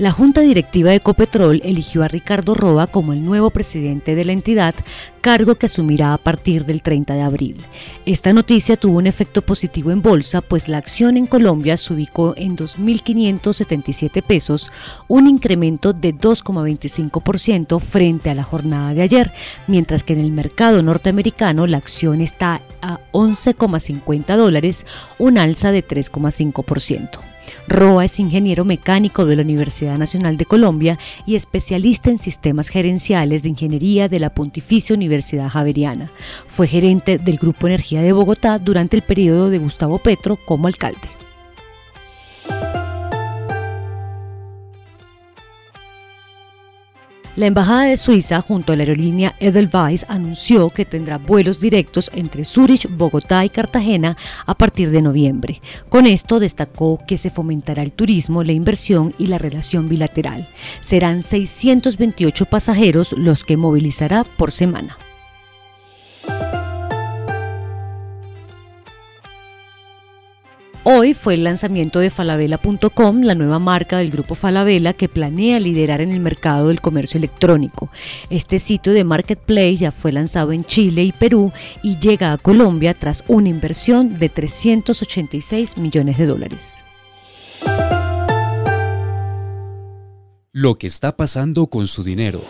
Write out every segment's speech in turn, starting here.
La Junta Directiva de Ecopetrol eligió a Ricardo Roa como el nuevo presidente de la entidad, cargo que asumirá a partir del 30 de abril. Esta noticia tuvo un efecto positivo en bolsa, pues la acción en Colombia se ubicó en 2.577 pesos, un incremento de 2,25% frente a la jornada de ayer, mientras que en el mercado norteamericano la acción está a 11,50 dólares, un alza de 3,5%. Roa es ingeniero mecánico de la Universidad Nacional de Colombia y especialista en sistemas gerenciales de ingeniería de la Pontificia Universidad Javeriana. Fue gerente del Grupo Energía de Bogotá durante el periodo de Gustavo Petro como alcalde. La Embajada de Suiza, junto a la aerolínea Edelweiss, anunció que tendrá vuelos directos entre Zurich, Bogotá y Cartagena a partir de noviembre. Con esto destacó que se fomentará el turismo, la inversión y la relación bilateral. Serán 628 pasajeros los que movilizará por semana. Hoy fue el lanzamiento de falabella.com, la nueva marca del grupo Falabella que planea liderar en el mercado del comercio electrónico. Este sitio de marketplace ya fue lanzado en Chile y Perú y llega a Colombia tras una inversión de 386 millones de dólares. Lo que está pasando con su dinero.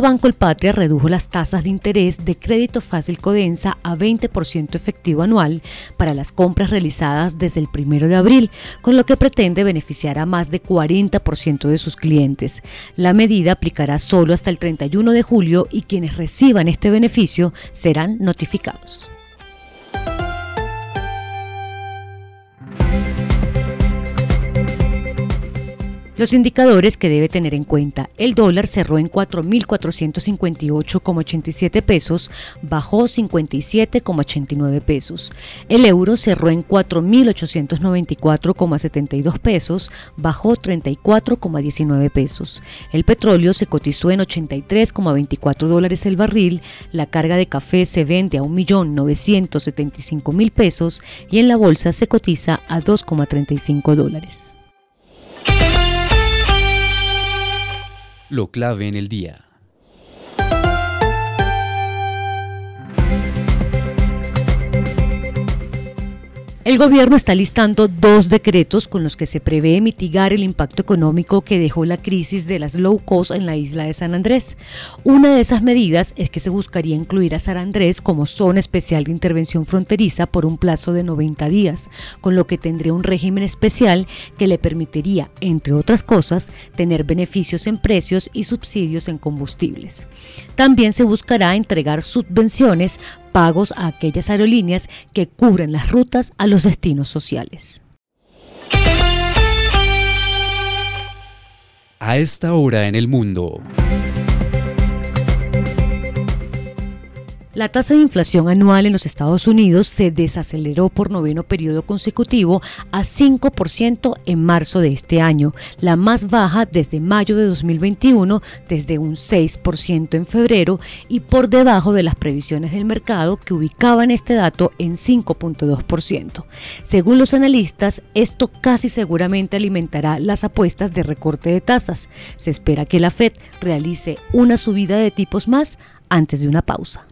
Banco El Patria redujo las tasas de interés de crédito fácil Codensa a 20% efectivo anual para las compras realizadas desde el 1 de abril, con lo que pretende beneficiar a más de 40% de sus clientes. La medida aplicará solo hasta el 31 de julio y quienes reciban este beneficio serán notificados. Los indicadores que debe tener en cuenta. El dólar cerró en 4.458,87 pesos, bajó 57,89 pesos. El euro cerró en 4.894,72 pesos, bajó 34,19 pesos. El petróleo se cotizó en 83,24 dólares el barril, la carga de café se vende a 1.975.000 pesos y en la bolsa se cotiza a 2,35 dólares. Lo clave en el día. El gobierno está listando dos decretos con los que se prevé mitigar el impacto económico que dejó la crisis de las low cost en la isla de San Andrés. Una de esas medidas es que se buscaría incluir a San Andrés como zona especial de intervención fronteriza por un plazo de 90 días, con lo que tendría un régimen especial que le permitiría, entre otras cosas, tener beneficios en precios y subsidios en combustibles. También se buscará entregar subvenciones pagos a aquellas aerolíneas que cubren las rutas a los destinos sociales. A esta hora en el mundo. La tasa de inflación anual en los Estados Unidos se desaceleró por noveno periodo consecutivo a 5% en marzo de este año, la más baja desde mayo de 2021, desde un 6% en febrero y por debajo de las previsiones del mercado que ubicaban este dato en 5.2%. Según los analistas, esto casi seguramente alimentará las apuestas de recorte de tasas. Se espera que la Fed realice una subida de tipos más antes de una pausa.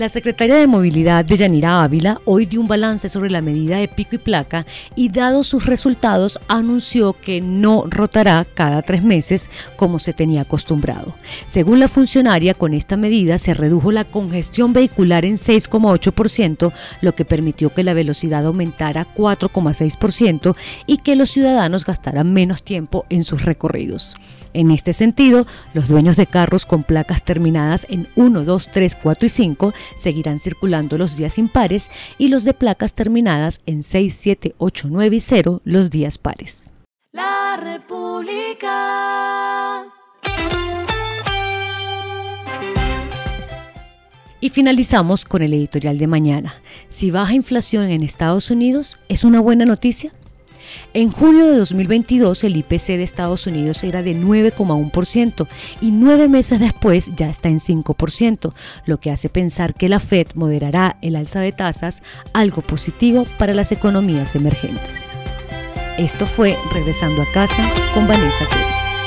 La secretaria de Movilidad de Yanira Ávila hoy dio un balance sobre la medida de pico y placa y dado sus resultados anunció que no rotará cada tres meses como se tenía acostumbrado. Según la funcionaria, con esta medida se redujo la congestión vehicular en 6,8%, lo que permitió que la velocidad aumentara 4,6% y que los ciudadanos gastaran menos tiempo en sus recorridos. En este sentido, los dueños de carros con placas terminadas en 1, 2, 3, 4 y 5 seguirán circulando los días impares y los de placas terminadas en 6, 7, 8, 9 y 0 los días pares. La República. Y finalizamos con el editorial de mañana. Si baja inflación en Estados Unidos, ¿es una buena noticia? En julio de 2022 el IPC de Estados Unidos era de 9,1% y nueve meses después ya está en 5%, lo que hace pensar que la Fed moderará el alza de tasas, algo positivo para las economías emergentes. Esto fue Regresando a casa con Vanessa Pérez.